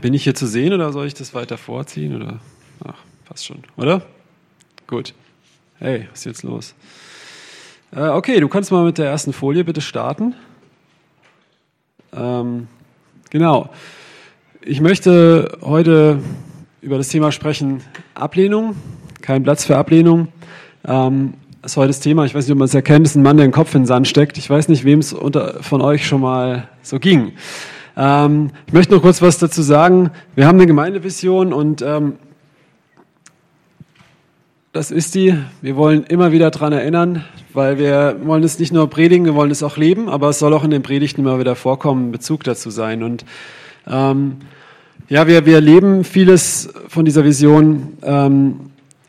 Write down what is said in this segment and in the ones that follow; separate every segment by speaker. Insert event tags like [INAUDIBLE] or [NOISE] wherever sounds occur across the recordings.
Speaker 1: bin ich hier zu sehen oder soll ich das weiter vorziehen? Oder? Ach, passt schon, oder? Gut. Hey, was ist jetzt los? Äh, okay, du kannst mal mit der ersten Folie bitte starten. Ähm, genau. Ich möchte heute über das Thema sprechen, Ablehnung. Kein Platz für Ablehnung. Ähm, das ist heute das Thema. Ich weiß nicht, ob man es erkennt. Ist ein Mann, der den Kopf in den Sand steckt. Ich weiß nicht, wem es von euch schon mal so ging. Ähm, ich möchte noch kurz was dazu sagen. Wir haben eine Gemeindevision und ähm, das ist die. Wir wollen immer wieder daran erinnern, weil wir wollen es nicht nur predigen, wir wollen es auch leben, aber es soll auch in den Predigten immer wieder vorkommen, Bezug dazu sein. Und ähm, ja, wir, wir leben vieles von dieser Vision ähm,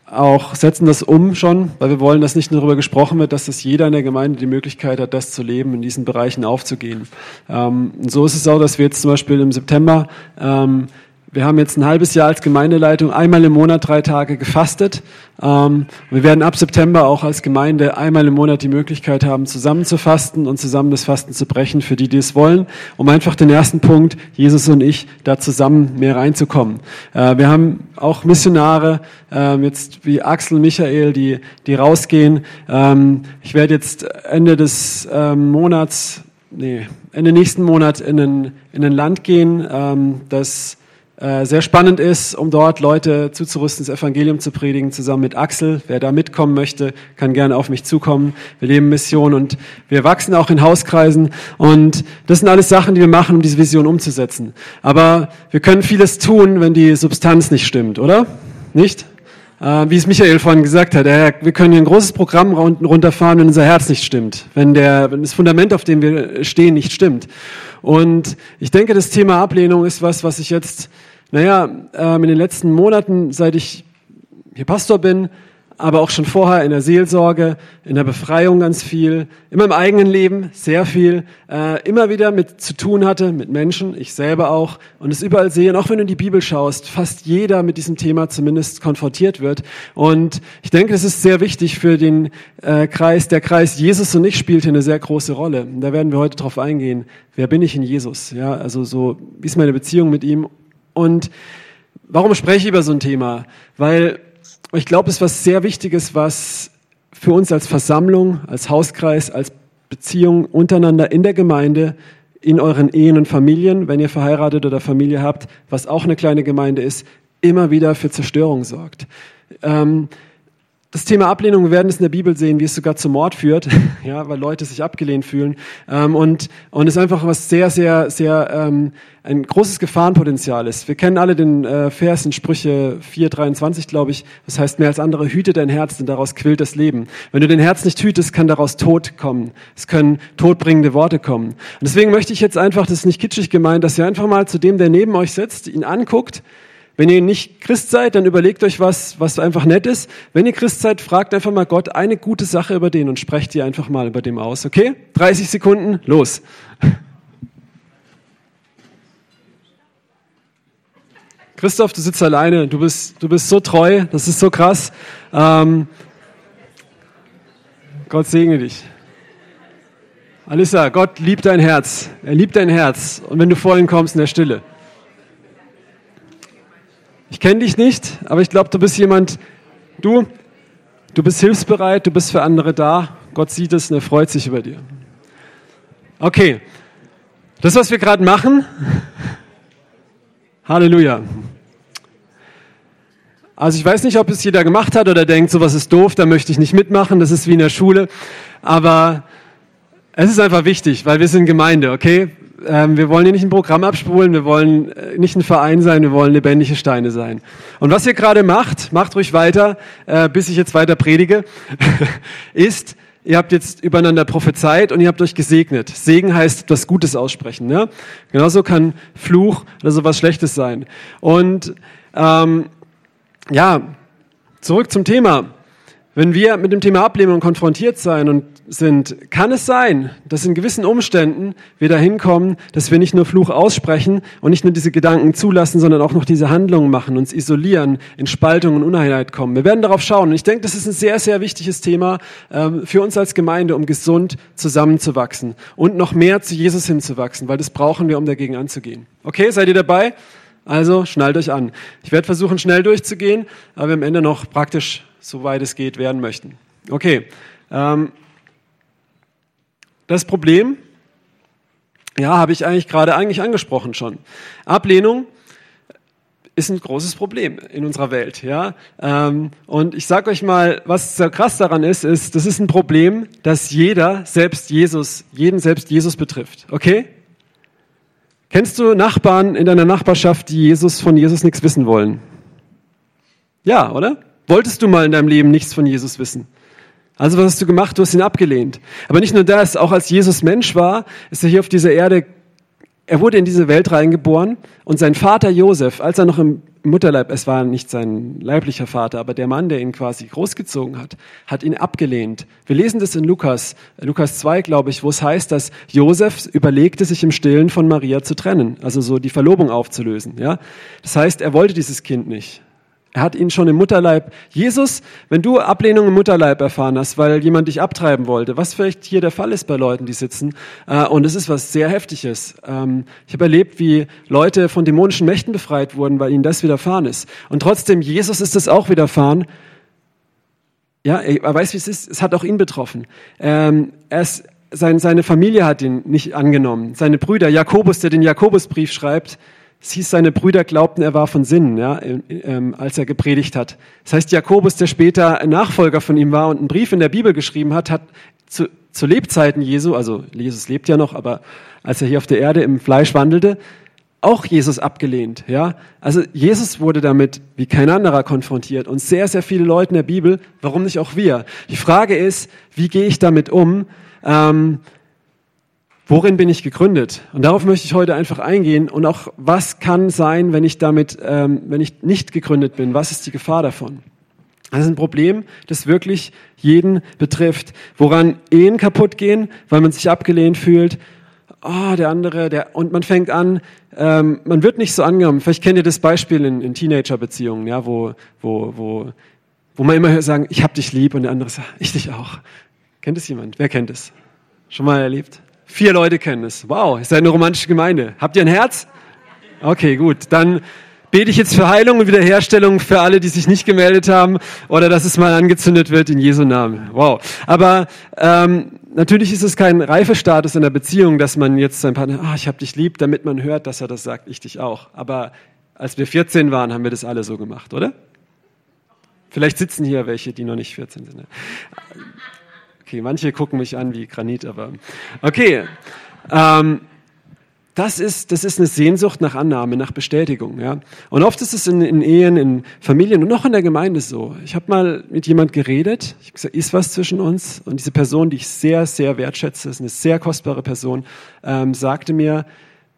Speaker 1: auch setzen das um schon, weil wir wollen, dass nicht nur darüber gesprochen wird, dass das jeder in der Gemeinde die Möglichkeit hat, das zu leben, in diesen Bereichen aufzugehen. Ähm, so ist es auch, dass wir jetzt zum Beispiel im September ähm, wir haben jetzt ein halbes Jahr als Gemeindeleitung einmal im Monat drei Tage gefastet. Ähm, wir werden ab September auch als Gemeinde einmal im Monat die Möglichkeit haben, zusammen zu fasten und zusammen das Fasten zu brechen, für die, die es wollen, um einfach den ersten Punkt, Jesus und ich, da zusammen mehr reinzukommen. Äh, wir haben auch Missionare, äh, jetzt wie Axel, Michael, die, die rausgehen. Ähm, ich werde jetzt Ende des ähm, Monats, nee, Ende nächsten Monat in ein, in ein Land gehen, ähm, das sehr spannend ist, um dort Leute zuzurüsten, das Evangelium zu predigen, zusammen mit Axel. Wer da mitkommen möchte, kann gerne auf mich zukommen. Wir leben Mission und wir wachsen auch in Hauskreisen. Und das sind alles Sachen, die wir machen, um diese Vision umzusetzen. Aber wir können vieles tun, wenn die Substanz nicht stimmt, oder? Nicht? Äh, wie es Michael vorhin gesagt hat, äh, wir können hier ein großes Programm runterfahren, wenn unser Herz nicht stimmt, wenn, der, wenn das Fundament, auf dem wir stehen, nicht stimmt. Und ich denke, das Thema Ablehnung ist was, was ich jetzt naja, ähm, in den letzten Monaten, seit ich hier Pastor bin, aber auch schon vorher in der Seelsorge, in der Befreiung ganz viel, in meinem eigenen Leben sehr viel, äh, immer wieder mit zu tun hatte, mit Menschen, ich selber auch, und es überall sehe. Und auch wenn du in die Bibel schaust, fast jeder mit diesem Thema zumindest konfrontiert wird. Und ich denke, das ist sehr wichtig für den äh, Kreis. Der Kreis Jesus und ich spielt hier eine sehr große Rolle. Und da werden wir heute drauf eingehen. Wer bin ich in Jesus? Ja, also so, wie ist meine Beziehung mit ihm? Und warum spreche ich über so ein Thema? Weil ich glaube, es ist was sehr Wichtiges, was für uns als Versammlung, als Hauskreis, als Beziehung untereinander in der Gemeinde, in euren Ehen und Familien, wenn ihr verheiratet oder Familie habt, was auch eine kleine Gemeinde ist, immer wieder für Zerstörung sorgt. Ähm, das Thema Ablehnung, wir werden es in der Bibel sehen, wie es sogar zum Mord führt, [LAUGHS] ja, weil Leute sich abgelehnt fühlen. Ähm, und, und es ist einfach was sehr, sehr, sehr, ähm, ein großes Gefahrenpotenzial ist. Wir kennen alle den äh, Vers in Sprüche 4,23, glaube ich. Das heißt, mehr als andere, hüte dein Herz, denn daraus quillt das Leben. Wenn du dein Herz nicht hütest, kann daraus Tod kommen. Es können todbringende Worte kommen. Und deswegen möchte ich jetzt einfach, das ist nicht kitschig gemeint, dass ihr einfach mal zu dem, der neben euch sitzt, ihn anguckt wenn ihr nicht Christ seid, dann überlegt euch was, was einfach nett ist. Wenn ihr Christ seid, fragt einfach mal Gott eine gute Sache über den und sprecht ihr einfach mal über dem aus, okay? 30 Sekunden, los. Christoph, du sitzt alleine, du bist, du bist so treu, das ist so krass. Ähm, Gott segne dich. Alissa, Gott liebt dein Herz. Er liebt dein Herz. Und wenn du vor ihn kommst in der Stille. Ich kenne dich nicht, aber ich glaube, du bist jemand, du, du bist hilfsbereit, du bist für andere da. Gott sieht es und er freut sich über dir. Okay, das, was wir gerade machen, [LAUGHS] Halleluja. Also ich weiß nicht, ob es jeder gemacht hat oder denkt, sowas ist doof, da möchte ich nicht mitmachen, das ist wie in der Schule. Aber es ist einfach wichtig, weil wir sind Gemeinde, okay? Ähm, wir wollen hier nicht ein Programm abspulen, wir wollen äh, nicht ein Verein sein, wir wollen lebendige Steine sein. Und was ihr gerade macht, macht ruhig weiter, äh, bis ich jetzt weiter predige, [LAUGHS] ist, ihr habt jetzt übereinander prophezeit und ihr habt euch gesegnet. Segen heißt etwas Gutes aussprechen. Ne? Genauso kann Fluch oder sowas Schlechtes sein. Und ähm, ja, zurück zum Thema. Wenn wir mit dem Thema Ablehnung konfrontiert sein und sind, kann es sein, dass in gewissen Umständen wir dahin kommen, dass wir nicht nur Fluch aussprechen und nicht nur diese Gedanken zulassen, sondern auch noch diese Handlungen machen, uns isolieren, in Spaltung und Uneinheit kommen. Wir werden darauf schauen. Und ich denke, das ist ein sehr, sehr wichtiges Thema ähm, für uns als Gemeinde, um gesund zusammenzuwachsen und noch mehr zu Jesus hinzuwachsen, weil das brauchen wir, um dagegen anzugehen. Okay, seid ihr dabei? Also schnallt euch an. Ich werde versuchen, schnell durchzugehen, aber wir am Ende noch praktisch, soweit es geht, werden möchten. Okay. Ähm, das Problem, ja, habe ich eigentlich gerade eigentlich angesprochen schon. Ablehnung ist ein großes Problem in unserer Welt, ja. Ähm, und ich sage euch mal, was so krass daran ist, ist, das ist ein Problem, das jeder, selbst Jesus, jeden selbst Jesus betrifft. Okay? Kennst du Nachbarn in deiner Nachbarschaft, die Jesus von Jesus nichts wissen wollen? Ja, oder? Wolltest du mal in deinem Leben nichts von Jesus wissen? Also was hast du gemacht? Du hast ihn abgelehnt. Aber nicht nur das, auch als Jesus Mensch war, ist er hier auf dieser Erde, er wurde in diese Welt reingeboren und sein Vater Josef, als er noch im Mutterleib, es war nicht sein leiblicher Vater, aber der Mann, der ihn quasi großgezogen hat, hat ihn abgelehnt. Wir lesen das in Lukas, Lukas 2, glaube ich, wo es heißt, dass Josef überlegte, sich im Stillen von Maria zu trennen, also so die Verlobung aufzulösen. Ja? Das heißt, er wollte dieses Kind nicht. Er hat ihn schon im Mutterleib. Jesus, wenn du Ablehnung im Mutterleib erfahren hast, weil jemand dich abtreiben wollte, was vielleicht hier der Fall ist bei Leuten, die sitzen, äh, und es ist was sehr Heftiges. Ähm, ich habe erlebt, wie Leute von dämonischen Mächten befreit wurden, weil ihnen das widerfahren ist. Und trotzdem, Jesus ist es auch widerfahren. Ja, er weiß, wie es ist. Es hat auch ihn betroffen. Ähm, er ist, sein, seine Familie hat ihn nicht angenommen. Seine Brüder, Jakobus, der den Jakobusbrief schreibt, es hieß, seine Brüder glaubten, er war von Sinnen, ja, ähm, als er gepredigt hat. Das heißt, Jakobus, der später ein Nachfolger von ihm war und einen Brief in der Bibel geschrieben hat, hat zu, zu Lebzeiten Jesu, also Jesus lebt ja noch, aber als er hier auf der Erde im Fleisch wandelte, auch Jesus abgelehnt, ja. Also Jesus wurde damit wie kein anderer konfrontiert und sehr, sehr viele Leute in der Bibel, warum nicht auch wir? Die Frage ist, wie gehe ich damit um? Ähm, Worin bin ich gegründet? Und darauf möchte ich heute einfach eingehen. Und auch, was kann sein, wenn ich damit, ähm, wenn ich nicht gegründet bin? Was ist die Gefahr davon? Das ist ein Problem, das wirklich jeden betrifft. Woran Ehen kaputt gehen, weil man sich abgelehnt fühlt. Oh, der andere, der, und man fängt an, ähm, man wird nicht so angenommen. Vielleicht kennt ihr das Beispiel in, in Teenager-Beziehungen, ja, wo, wo, wo, wo man immer sagen, ich hab dich lieb und der andere sagt, ich dich auch. Kennt es jemand? Wer kennt es? Schon mal erlebt? Vier Leute kennen es. Wow, ist eine romantische Gemeinde. Habt ihr ein Herz? Okay, gut. Dann bete ich jetzt für Heilung und Wiederherstellung für alle, die sich nicht gemeldet haben oder dass es mal angezündet wird in Jesu Namen. Wow. Aber ähm, natürlich ist es kein Reifestatus in der Beziehung, dass man jetzt sein Partner, ah, ich hab dich lieb, damit man hört, dass er das sagt, ich dich auch. Aber als wir 14 waren, haben wir das alle so gemacht, oder? Vielleicht sitzen hier welche, die noch nicht 14 sind. Okay, manche gucken mich an wie Granit, aber okay. Ähm, das ist, das ist eine Sehnsucht nach Annahme, nach Bestätigung. Ja? Und oft ist es in, in Ehen, in Familien und auch in der Gemeinde so. Ich habe mal mit jemand geredet, ich habe gesagt, ist was zwischen uns? Und diese Person, die ich sehr, sehr wertschätze, ist eine sehr kostbare Person, ähm, sagte mir,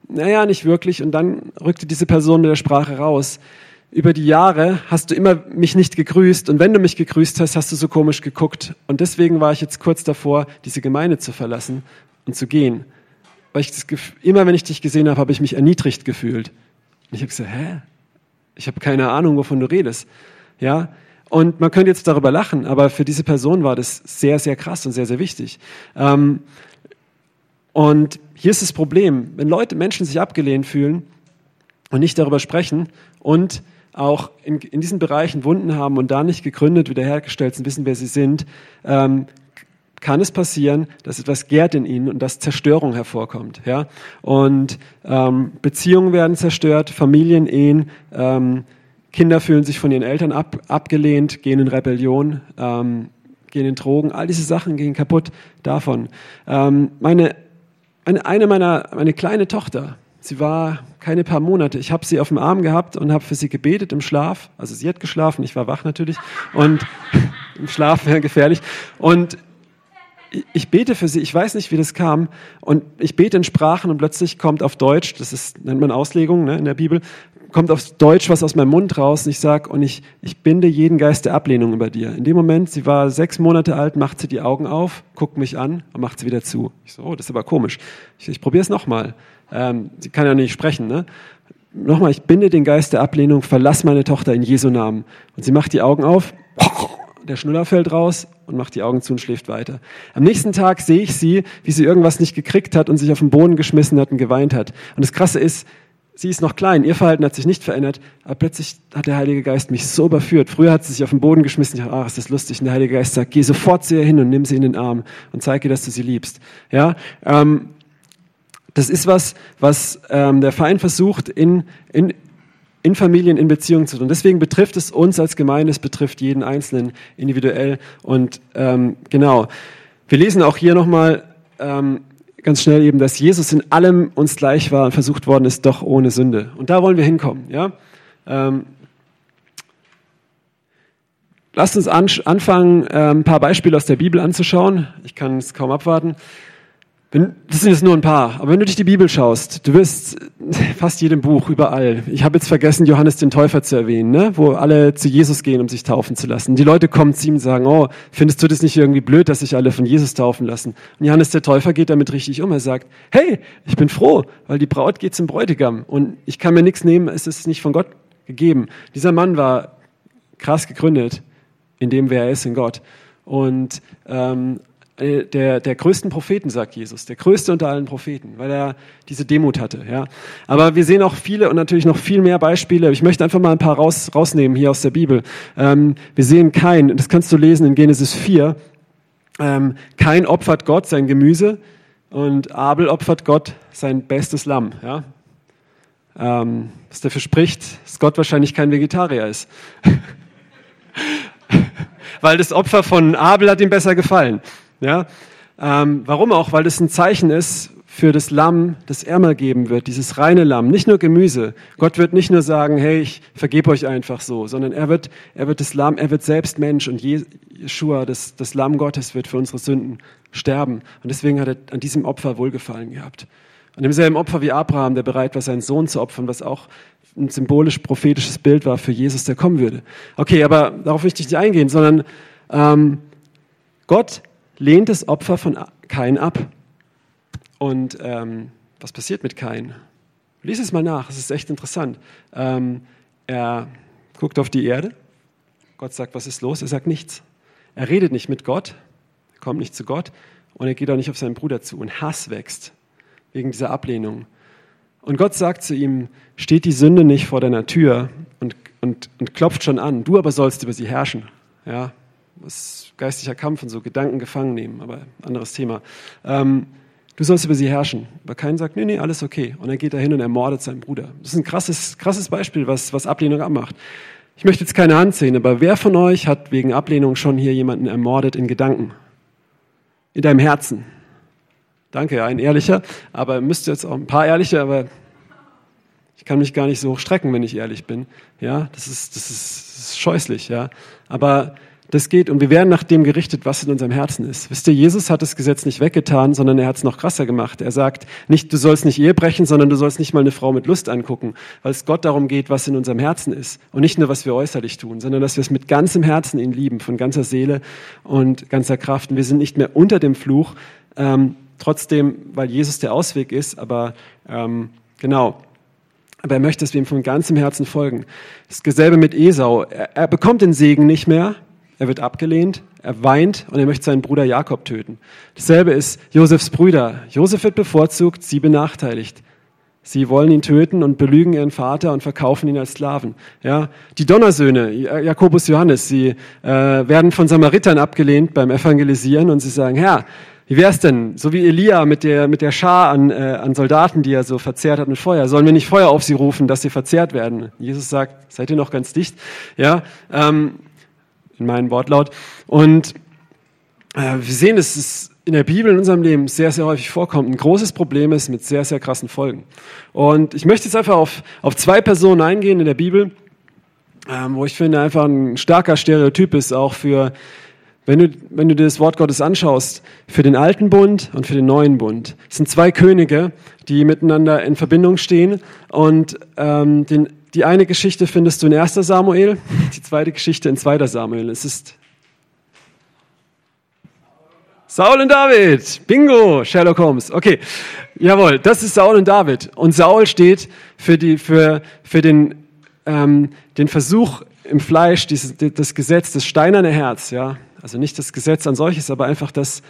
Speaker 1: naja, nicht wirklich. Und dann rückte diese Person mit der Sprache raus über die Jahre hast du immer mich nicht gegrüßt und wenn du mich gegrüßt hast, hast du so komisch geguckt. Und deswegen war ich jetzt kurz davor, diese Gemeinde zu verlassen und zu gehen. Weil ich das immer wenn ich dich gesehen habe, habe ich mich erniedrigt gefühlt. Und ich habe gesagt, hä? Ich habe keine Ahnung, wovon du redest. Ja? Und man könnte jetzt darüber lachen, aber für diese Person war das sehr, sehr krass und sehr, sehr wichtig. Ähm, und hier ist das Problem, wenn Leute, Menschen sich abgelehnt fühlen und nicht darüber sprechen und auch in, in diesen Bereichen Wunden haben und da nicht gegründet, wiederhergestellt sind, wissen, wer sie sind, ähm, kann es passieren, dass etwas gärt in ihnen und dass Zerstörung hervorkommt. Ja? Und ähm, Beziehungen werden zerstört, Familien, Ehen, ähm, Kinder fühlen sich von ihren Eltern ab, abgelehnt, gehen in Rebellion, ähm, gehen in Drogen, all diese Sachen gehen kaputt davon. Ähm, meine, eine, eine meiner, meine kleine Tochter, Sie war keine paar Monate. Ich habe sie auf dem Arm gehabt und habe für sie gebetet im Schlaf. Also sie hat geschlafen, ich war wach natürlich. Und [LAUGHS] im Schlaf wäre gefährlich. Und ich bete für sie, ich weiß nicht, wie das kam. Und ich bete in Sprachen und plötzlich kommt auf Deutsch, das ist, nennt man Auslegung ne, in der Bibel, kommt auf Deutsch was aus meinem Mund raus und ich sag und ich, ich binde jeden Geist der Ablehnung über dir. In dem Moment, sie war sechs Monate alt, macht sie die Augen auf, guckt mich an und macht sie wieder zu. Ich so, oh, das ist aber komisch. Ich, ich probiere es nochmal. Ähm, sie kann ja nicht sprechen, ne? Nochmal, ich binde den Geist der Ablehnung, verlass meine Tochter in Jesu Namen. Und sie macht die Augen auf, der Schnuller fällt raus und macht die Augen zu und schläft weiter. Am nächsten Tag sehe ich sie, wie sie irgendwas nicht gekriegt hat und sich auf den Boden geschmissen hat und geweint hat. Und das Krasse ist, sie ist noch klein, ihr Verhalten hat sich nicht verändert, aber plötzlich hat der Heilige Geist mich so überführt. Früher hat sie sich auf den Boden geschmissen, ich dachte, ach, ist das lustig. Und der Heilige Geist sagt, geh sofort zu ihr hin und nimm sie in den Arm und zeig ihr, dass du sie liebst. Ja, ähm, das ist was, was ähm, der Feind versucht, in, in, in Familien, in Beziehungen zu tun. Deswegen betrifft es uns als Gemeinde, es betrifft jeden Einzelnen individuell. Und ähm, genau, wir lesen auch hier nochmal ähm, ganz schnell eben, dass Jesus in allem uns gleich war und versucht worden ist, doch ohne Sünde. Und da wollen wir hinkommen. Ja? Ähm, lasst uns anfangen, äh, ein paar Beispiele aus der Bibel anzuschauen. Ich kann es kaum abwarten. Wenn, das sind jetzt nur ein paar, aber wenn du dich die Bibel schaust, du wirst fast jedem Buch, überall. Ich habe jetzt vergessen, Johannes den Täufer zu erwähnen, ne? wo alle zu Jesus gehen, um sich taufen zu lassen. Die Leute kommen zu ihm und sagen, oh, findest du das nicht irgendwie blöd, dass sich alle von Jesus taufen lassen? Und Johannes der Täufer geht damit richtig um. Er sagt, hey, ich bin froh, weil die Braut geht zum Bräutigam und ich kann mir nichts nehmen, es ist nicht von Gott gegeben. Dieser Mann war krass gegründet in dem, wer er ist in Gott. Und ähm, äh, der, der größten Propheten, sagt Jesus, der größte unter allen Propheten, weil er diese Demut hatte. Ja. Aber wir sehen auch viele und natürlich noch viel mehr Beispiele. Ich möchte einfach mal ein paar raus, rausnehmen hier aus der Bibel. Ähm, wir sehen kein, das kannst du lesen in Genesis 4, ähm, kein opfert Gott sein Gemüse und Abel opfert Gott sein bestes Lamm. Ja. Ähm, was dafür spricht, dass Gott wahrscheinlich kein Vegetarier ist. [LAUGHS] weil das Opfer von Abel hat ihm besser gefallen. Ja? Ähm, warum auch? Weil das ein Zeichen ist für das Lamm, das er mal geben wird, dieses reine Lamm, nicht nur Gemüse. Gott wird nicht nur sagen, hey, ich vergebe euch einfach so, sondern er wird, er wird das Lamm, er wird selbst Mensch und Jeshua, das, das Lamm Gottes, wird für unsere Sünden sterben. Und deswegen hat er an diesem Opfer Wohlgefallen gehabt. An demselben Opfer wie Abraham, der bereit war, seinen Sohn zu opfern, was auch ein symbolisch-prophetisches Bild war für Jesus, der kommen würde. Okay, aber darauf möchte ich nicht eingehen, sondern ähm, Gott lehnt das Opfer von Kain ab. Und ähm, was passiert mit Kain? Lies es mal nach, es ist echt interessant. Ähm, er guckt auf die Erde, Gott sagt, was ist los? Er sagt nichts. Er redet nicht mit Gott, er kommt nicht zu Gott und er geht auch nicht auf seinen Bruder zu. Und Hass wächst wegen dieser Ablehnung. Und Gott sagt zu ihm, steht die Sünde nicht vor deiner Tür und, und, und klopft schon an, du aber sollst über sie herrschen. Ja, was geistlicher Kampf und so Gedanken gefangen nehmen, aber anderes Thema. Ähm, du sollst über sie herrschen. Aber kein sagt, nee, nee, alles okay. Und er geht dahin und ermordet seinen Bruder. Das ist ein krasses, krasses Beispiel, was, was Ablehnung abmacht. Ich möchte jetzt keine Hand sehen, aber wer von euch hat wegen Ablehnung schon hier jemanden ermordet in Gedanken? In deinem Herzen? Danke, ein ehrlicher, aber müsste jetzt auch ein paar ehrliche, aber ich kann mich gar nicht so strecken, wenn ich ehrlich bin. Ja, das ist, das ist, das ist scheußlich, ja. Aber das geht und wir werden nach dem gerichtet, was in unserem Herzen ist. Wisst ihr, Jesus hat das Gesetz nicht weggetan, sondern er hat es noch krasser gemacht. Er sagt nicht, du sollst nicht Ehe brechen, sondern du sollst nicht mal eine Frau mit Lust angucken, weil es Gott darum geht, was in unserem Herzen ist und nicht nur, was wir äußerlich tun, sondern dass wir es mit ganzem Herzen ihn lieben, von ganzer Seele und ganzer Kraft. Und wir sind nicht mehr unter dem Fluch, ähm, trotzdem, weil Jesus der Ausweg ist, aber ähm, genau. Aber er möchte, dass wir ihm von ganzem Herzen folgen. Das selbe mit Esau. Er, er bekommt den Segen nicht mehr, er wird abgelehnt, er weint und er möchte seinen Bruder Jakob töten. Dasselbe ist Josefs Brüder. Josef wird bevorzugt, sie benachteiligt. Sie wollen ihn töten und belügen ihren Vater und verkaufen ihn als Sklaven. Ja, die Donnersöhne, Jakobus, Johannes, sie äh, werden von Samaritern abgelehnt beim Evangelisieren und sie sagen, Herr, wie wär's denn, so wie Elia mit der, mit der Schar an, äh, an Soldaten, die er so verzehrt hat mit Feuer, sollen wir nicht Feuer auf sie rufen, dass sie verzehrt werden? Jesus sagt, seid ihr noch ganz dicht? Ja, ähm, in meinem Wortlaut. Und äh, wir sehen, dass es in der Bibel in unserem Leben sehr, sehr häufig vorkommt. Ein großes Problem ist mit sehr, sehr krassen Folgen. Und ich möchte jetzt einfach auf, auf zwei Personen eingehen in der Bibel, ähm, wo ich finde, einfach ein starker Stereotyp ist, auch für, wenn du, wenn du dir das Wort Gottes anschaust, für den alten Bund und für den neuen Bund. Es sind zwei Könige, die miteinander in Verbindung stehen und ähm, den die eine Geschichte findest du in 1 Samuel, die zweite Geschichte in 2 Samuel. Es ist Saul und David. Bingo, Sherlock Holmes. Okay, jawohl, das ist Saul und David. Und Saul steht für, die, für, für den, ähm, den Versuch im Fleisch, dieses, das Gesetz, das steinerne Herz. Ja? Also nicht das Gesetz an solches, aber einfach das,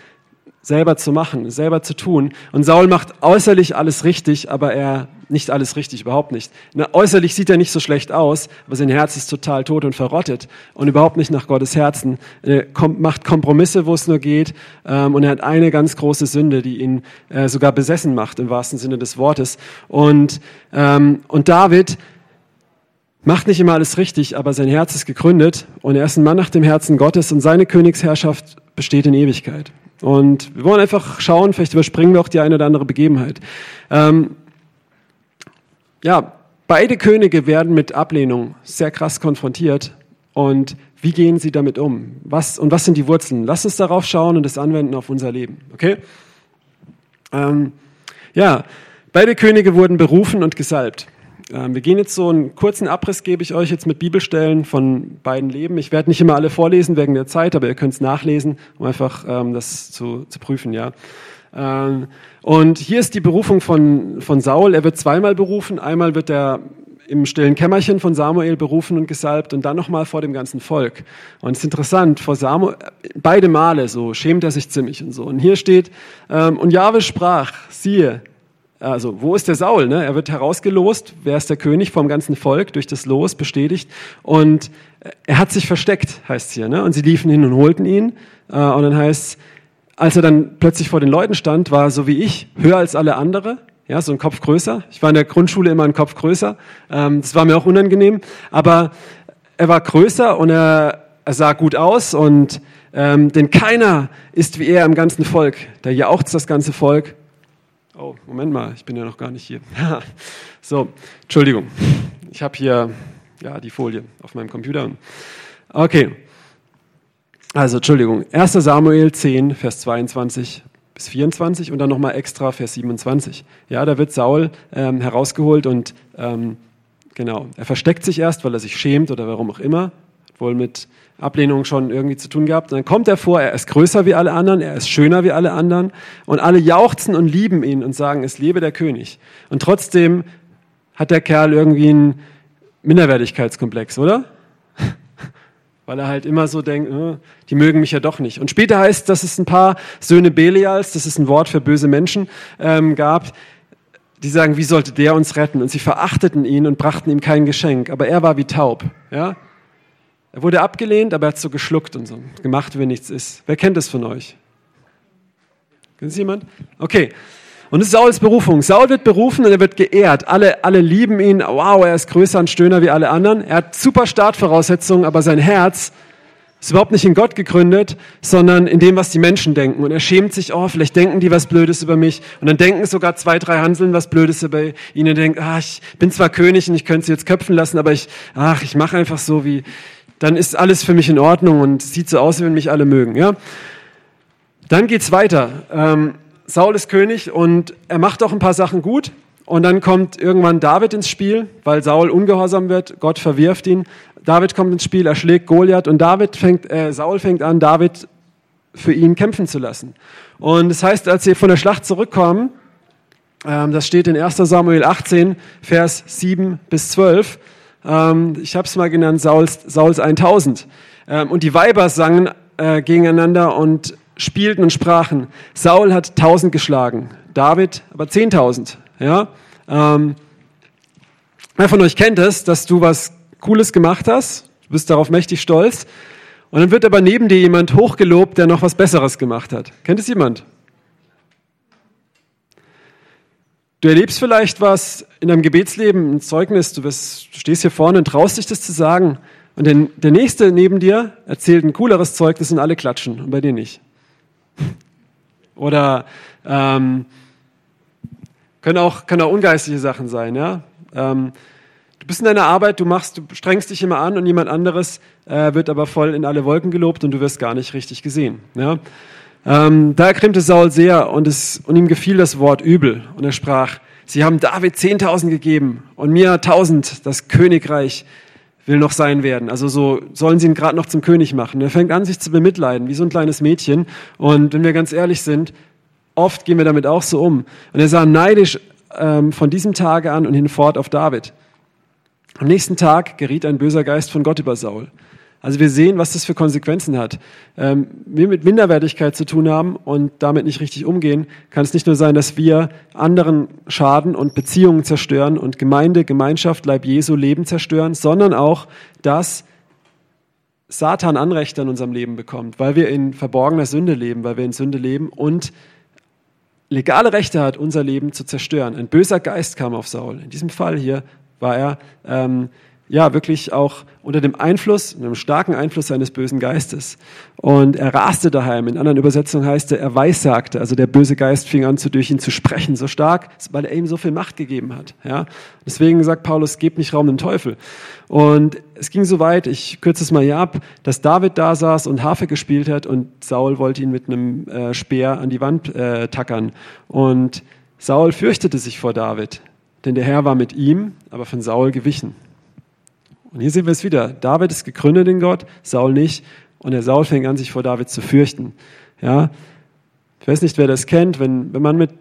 Speaker 1: selber zu machen, selber zu tun. Und Saul macht äußerlich alles richtig, aber er nicht alles richtig, überhaupt nicht. Na, äußerlich sieht er nicht so schlecht aus, aber sein Herz ist total tot und verrottet und überhaupt nicht nach Gottes Herzen. Er kommt, macht Kompromisse, wo es nur geht, ähm, und er hat eine ganz große Sünde, die ihn äh, sogar besessen macht, im wahrsten Sinne des Wortes. Und, ähm, und David macht nicht immer alles richtig, aber sein Herz ist gegründet und er ist ein Mann nach dem Herzen Gottes und seine Königsherrschaft besteht in Ewigkeit. Und wir wollen einfach schauen, vielleicht überspringen wir auch die eine oder andere Begebenheit. Ähm, ja, beide Könige werden mit Ablehnung sehr krass konfrontiert. Und wie gehen sie damit um? Was, und was sind die Wurzeln? Lass uns darauf schauen und das anwenden auf unser Leben. Okay? Ähm, ja, beide Könige wurden berufen und gesalbt. Ähm, wir gehen jetzt so einen kurzen Abriss, gebe ich euch jetzt mit Bibelstellen von beiden Leben. Ich werde nicht immer alle vorlesen wegen der Zeit, aber ihr könnt es nachlesen, um einfach ähm, das zu, zu prüfen. Ja. Ähm, und hier ist die Berufung von, von Saul. Er wird zweimal berufen. Einmal wird er im stillen Kämmerchen von Samuel berufen und gesalbt und dann nochmal vor dem ganzen Volk. Und es ist interessant, vor Samuel, beide Male so schämt er sich ziemlich und so. Und hier steht, ähm, und Jahwe sprach, siehe, also, wo ist der Saul? Ne? Er wird herausgelost. Wer ist der König vom ganzen Volk? Durch das Los bestätigt. Und er hat sich versteckt, heißt hier. Ne? Und sie liefen hin und holten ihn. Äh, und dann heißt als er dann plötzlich vor den Leuten stand, war er so wie ich, höher als alle andere. Ja, so ein Kopf größer. Ich war in der Grundschule immer ein Kopf größer. Ähm, das war mir auch unangenehm. Aber er war größer und er, er sah gut aus und ähm, denn keiner ist wie er im ganzen Volk. Da jauchzt das ganze Volk. Oh, Moment mal, ich bin ja noch gar nicht hier. [LAUGHS] so, Entschuldigung. Ich habe hier ja, die Folie auf meinem Computer. Okay. Also, Entschuldigung. 1. Samuel 10, Vers 22 bis 24 und dann nochmal extra Vers 27. Ja, da wird Saul ähm, herausgeholt und ähm, genau, er versteckt sich erst, weil er sich schämt oder warum auch immer, wohl mit Ablehnung schon irgendwie zu tun gehabt. dann kommt er vor, er ist größer wie alle anderen, er ist schöner wie alle anderen und alle jauchzen und lieben ihn und sagen, es lebe der König. Und trotzdem hat der Kerl irgendwie einen Minderwertigkeitskomplex, oder? [LAUGHS] Weil er halt immer so denkt, äh, die mögen mich ja doch nicht. Und später heißt, dass es ein paar Söhne Belials, das ist ein Wort für böse Menschen, ähm, gab, die sagen, wie sollte der uns retten? Und sie verachteten ihn und brachten ihm kein Geschenk. Aber er war wie taub. Ja? Er wurde abgelehnt, aber er hat so geschluckt und so gemacht, wie nichts ist. Wer kennt das von euch? Kennt es jemand? Okay. Und es ist Sauls Berufung. Saul wird berufen und er wird geehrt. Alle, alle lieben ihn. Wow, er ist größer und stöhner wie alle anderen. Er hat super Startvoraussetzungen, aber sein Herz ist überhaupt nicht in Gott gegründet, sondern in dem, was die Menschen denken. Und er schämt sich, oh, vielleicht denken die was Blödes über mich. Und dann denken sogar zwei, drei Hanseln was Blödes über ihn. Und denkt, ah, ich bin zwar König und ich könnte sie jetzt köpfen lassen, aber ich, ach, ich mache einfach so, wie, dann ist alles für mich in Ordnung und sieht so aus, wie wenn mich alle mögen. Ja? Dann geht's weiter. Ähm, Saul ist König und er macht auch ein paar Sachen gut. Und dann kommt irgendwann David ins Spiel, weil Saul ungehorsam wird. Gott verwirft ihn. David kommt ins Spiel, er schlägt Goliath und David fängt, äh, Saul fängt an, David für ihn kämpfen zu lassen. Und das heißt, als sie von der Schlacht zurückkommen, ähm, das steht in 1 Samuel 18, Vers 7 bis 12, ähm, ich habe es mal genannt, Sauls, Sauls 1000. Ähm, und die Weiber sangen äh, gegeneinander und spielten und sprachen. Saul hat 1000 geschlagen, David aber 10.000. Ja? Ähm, wer von euch kennt es, dass du was Cooles gemacht hast, du bist darauf mächtig stolz, und dann wird aber neben dir jemand hochgelobt, der noch was Besseres gemacht hat. Kennt es jemand? Du erlebst vielleicht was in deinem Gebetsleben, ein Zeugnis, du, bist, du stehst hier vorne und traust dich das zu sagen. Und der, der Nächste neben dir erzählt ein cooleres Zeugnis und alle klatschen und bei dir nicht. Oder ähm, können, auch, können auch ungeistliche Sachen sein. Ja? Ähm, du bist in deiner Arbeit, du machst, du strengst dich immer an und jemand anderes äh, wird aber voll in alle Wolken gelobt und du wirst gar nicht richtig gesehen. Ja? Ähm, da ergrimmte Saul sehr und, es, und ihm gefiel das Wort übel. Und er sprach, sie haben David 10.000 gegeben und mir 1.000, das Königreich will noch sein werden. Also so sollen sie ihn gerade noch zum König machen. Er fängt an, sich zu bemitleiden, wie so ein kleines Mädchen. Und wenn wir ganz ehrlich sind, oft gehen wir damit auch so um. Und er sah neidisch ähm, von diesem Tage an und hinfort auf David. Am nächsten Tag geriet ein böser Geist von Gott über Saul. Also wir sehen, was das für Konsequenzen hat. Ähm, wir mit Minderwertigkeit zu tun haben und damit nicht richtig umgehen, kann es nicht nur sein, dass wir anderen schaden und Beziehungen zerstören und Gemeinde, Gemeinschaft, Leib Jesu, Leben zerstören, sondern auch, dass Satan Anrechte an unserem Leben bekommt, weil wir in verborgener Sünde leben, weil wir in Sünde leben und legale Rechte hat, unser Leben zu zerstören. Ein böser Geist kam auf Saul. In diesem Fall hier war er ähm, ja wirklich auch unter dem Einfluss, einem starken Einfluss seines bösen Geistes. Und er raste daheim. In anderen Übersetzungen heißt er, er weissagte. Also der böse Geist fing an, zu, durch ihn zu sprechen, so stark, weil er ihm so viel Macht gegeben hat. Ja? Deswegen sagt Paulus, gebt nicht Raum dem Teufel. Und es ging so weit, ich kürze es mal hier ab, dass David da saß und Harfe gespielt hat und Saul wollte ihn mit einem äh, Speer an die Wand äh, tackern. Und Saul fürchtete sich vor David, denn der Herr war mit ihm, aber von Saul gewichen. Und hier sehen wir es wieder. David ist gegründet in Gott, Saul nicht. Und der Saul fängt an, sich vor David zu fürchten. Ja, ich weiß nicht, wer das kennt, wenn, wenn man mit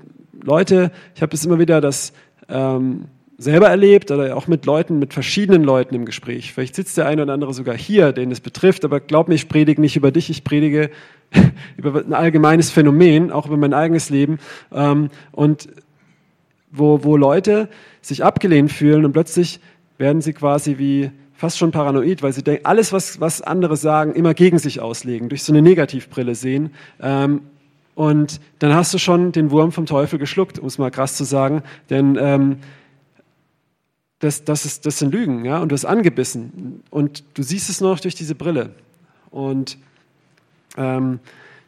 Speaker 1: Leute, ich habe es immer wieder das ähm, selber erlebt oder auch mit Leuten, mit verschiedenen Leuten im Gespräch. Vielleicht sitzt der eine oder andere sogar hier, den es betrifft, aber glaub mir, ich predige nicht über dich, ich predige [LAUGHS] über ein allgemeines Phänomen, auch über mein eigenes Leben. Ähm, und wo, wo Leute sich abgelehnt fühlen und plötzlich werden sie quasi wie fast schon paranoid, weil sie denken, alles, was, was andere sagen, immer gegen sich auslegen, durch so eine Negativbrille sehen. Ähm, und dann hast du schon den Wurm vom Teufel geschluckt, um es mal krass zu sagen. Denn ähm, das, das, ist, das sind Lügen, ja, und du hast angebissen. Und du siehst es nur noch durch diese Brille. Und, ähm,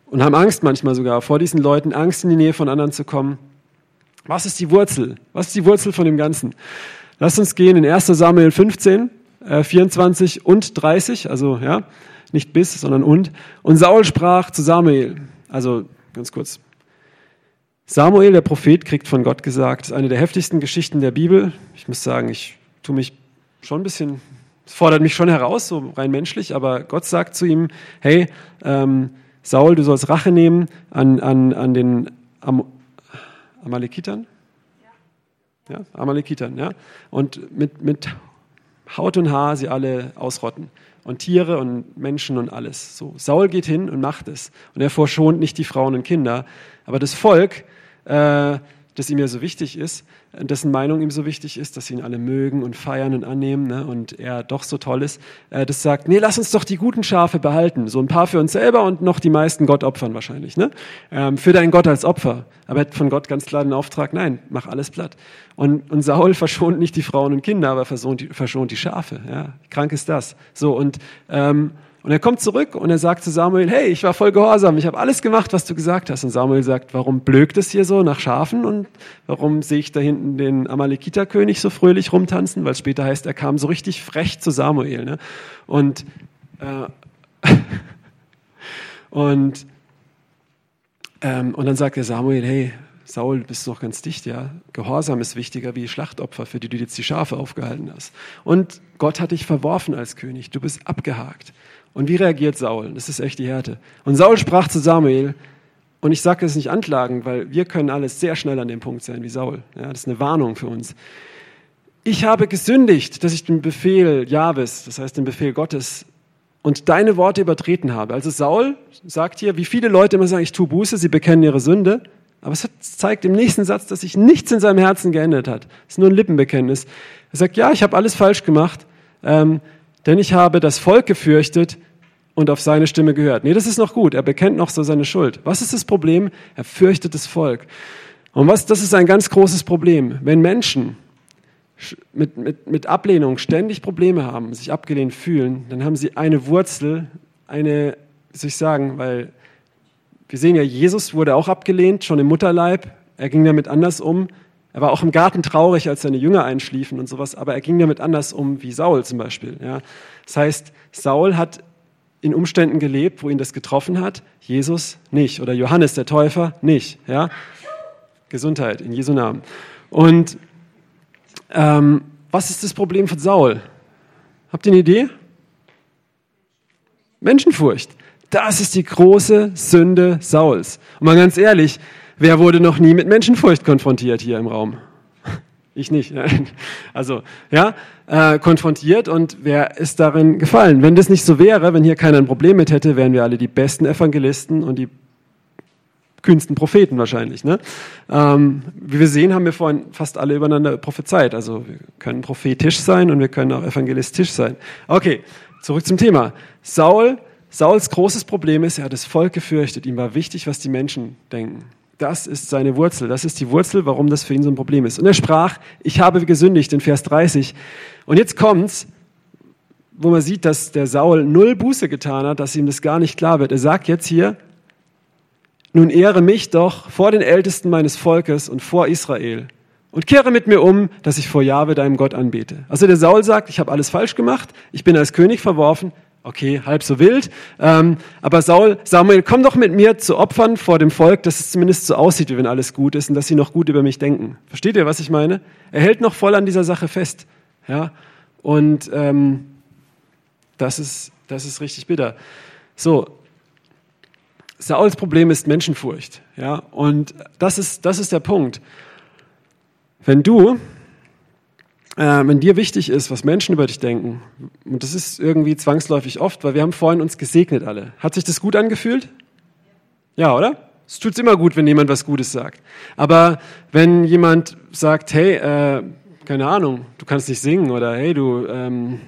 Speaker 1: und haben Angst manchmal sogar vor diesen Leuten, Angst in die Nähe von anderen zu kommen. Was ist die Wurzel? Was ist die Wurzel von dem Ganzen? Lass uns gehen in 1 Samuel 15, äh, 24 und 30, also ja, nicht bis, sondern und. Und Saul sprach zu Samuel, also ganz kurz. Samuel, der Prophet, kriegt von Gott gesagt, ist eine der heftigsten Geschichten der Bibel. Ich muss sagen, ich tue mich schon ein bisschen, es fordert mich schon heraus, so rein menschlich, aber Gott sagt zu ihm, hey, ähm, Saul, du sollst Rache nehmen an, an, an den Am Amalekitern, ja, Amalekitern, ja, und mit, mit Haut und Haar sie alle ausrotten. Und Tiere und Menschen und alles. So, Saul geht hin und macht es. Und er verschont nicht die Frauen und Kinder. Aber das Volk, äh, das ihm ja so wichtig ist, dessen Meinung ihm so wichtig ist, dass sie ihn alle mögen und feiern und annehmen ne, und er doch so toll ist, äh, das sagt, nee, lass uns doch die guten Schafe behalten. So ein paar für uns selber und noch die meisten Gott opfern wahrscheinlich. Ne? Ähm, für deinen Gott als Opfer. Aber er hat von Gott ganz klar den Auftrag, nein, mach alles platt. Und, und Saul [LAUGHS] verschont nicht die Frauen und Kinder, aber verschont die, verschont die Schafe. Ja? Krank ist das. So und ähm, und er kommt zurück und er sagt zu Samuel, hey, ich war voll gehorsam, ich habe alles gemacht, was du gesagt hast. Und Samuel sagt, warum blökt es hier so nach Schafen und warum sehe ich da hinten den Amalekiterkönig so fröhlich rumtanzen? Weil später heißt, er kam so richtig frech zu Samuel. Ne? Und, äh, [LAUGHS] und, ähm, und dann sagt der Samuel, hey, Saul, bist du noch ganz dicht, ja? Gehorsam ist wichtiger wie Schlachtopfer, für die du jetzt die Schafe aufgehalten hast. Und Gott hat dich verworfen als König, du bist abgehakt. Und wie reagiert Saul? Das ist echt die Härte. Und Saul sprach zu Samuel, und ich sage das nicht anklagen, weil wir können alles sehr schnell an dem Punkt sein wie Saul. Ja, das ist eine Warnung für uns. Ich habe gesündigt, dass ich den Befehl Jahwes, das heißt den Befehl Gottes, und deine Worte übertreten habe. Also Saul sagt hier, wie viele Leute immer sagen, ich tue Buße, sie bekennen ihre Sünde. Aber es zeigt im nächsten Satz, dass sich nichts in seinem Herzen geändert hat. Es ist nur ein Lippenbekenntnis. Er sagt, ja, ich habe alles falsch gemacht. Ähm, denn ich habe das Volk gefürchtet und auf seine Stimme gehört. Nee, das ist noch gut. Er bekennt noch so seine Schuld. Was ist das Problem? Er fürchtet das Volk. Und was, das ist ein ganz großes Problem. Wenn Menschen mit, mit, mit Ablehnung ständig Probleme haben, sich abgelehnt fühlen, dann haben sie eine Wurzel, eine, wie soll ich sagen, weil wir sehen ja, Jesus wurde auch abgelehnt, schon im Mutterleib. Er ging damit anders um. Er war auch im Garten traurig, als seine Jünger einschliefen und sowas, aber er ging damit anders um wie Saul zum Beispiel. Ja. Das heißt, Saul hat in Umständen gelebt, wo ihn das getroffen hat, Jesus nicht oder Johannes der Täufer nicht. Ja. Gesundheit in Jesu Namen. Und ähm, was ist das Problem von Saul? Habt ihr eine Idee? Menschenfurcht. Das ist die große Sünde Sauls. Und mal ganz ehrlich, Wer wurde noch nie mit Menschenfurcht konfrontiert hier im Raum? [LAUGHS] ich nicht. Also, ja, äh, konfrontiert und wer ist darin gefallen? Wenn das nicht so wäre, wenn hier keiner ein Problem mit hätte, wären wir alle die besten Evangelisten und die kühnsten Propheten wahrscheinlich. Ne? Ähm, wie wir sehen, haben wir vorhin fast alle übereinander prophezeit. Also wir können prophetisch sein und wir können auch evangelistisch sein. Okay, zurück zum Thema. Saul, Sauls großes Problem ist, er hat das Volk gefürchtet. Ihm war wichtig, was die Menschen denken. Das ist seine Wurzel. Das ist die Wurzel, warum das für ihn so ein Problem ist. Und er sprach, ich habe gesündigt in Vers 30. Und jetzt kommt's, wo man sieht, dass der Saul null Buße getan hat, dass ihm das gar nicht klar wird. Er sagt jetzt hier, nun ehre mich doch vor den Ältesten meines Volkes und vor Israel und kehre mit mir um, dass ich vor Jahwe deinem Gott anbete. Also der Saul sagt, ich habe alles falsch gemacht, ich bin als König verworfen, Okay, halb so wild. Ähm, aber Saul, Samuel, komm doch mit mir zu Opfern vor dem Volk, dass es zumindest so aussieht, wie wenn alles gut ist und dass sie noch gut über mich denken. Versteht ihr, was ich meine? Er hält noch voll an dieser Sache fest. Ja, und ähm, das ist, das ist richtig bitter. So, Sauls Problem ist Menschenfurcht. Ja, und das ist, das ist der Punkt. Wenn du äh, wenn dir wichtig ist, was Menschen über dich denken, und das ist irgendwie zwangsläufig oft, weil wir haben vorhin uns gesegnet alle. Hat sich das gut angefühlt? Ja, oder? Es tut immer gut, wenn jemand was Gutes sagt. Aber wenn jemand sagt, hey, äh, keine Ahnung, du kannst nicht singen oder hey, du, ähm,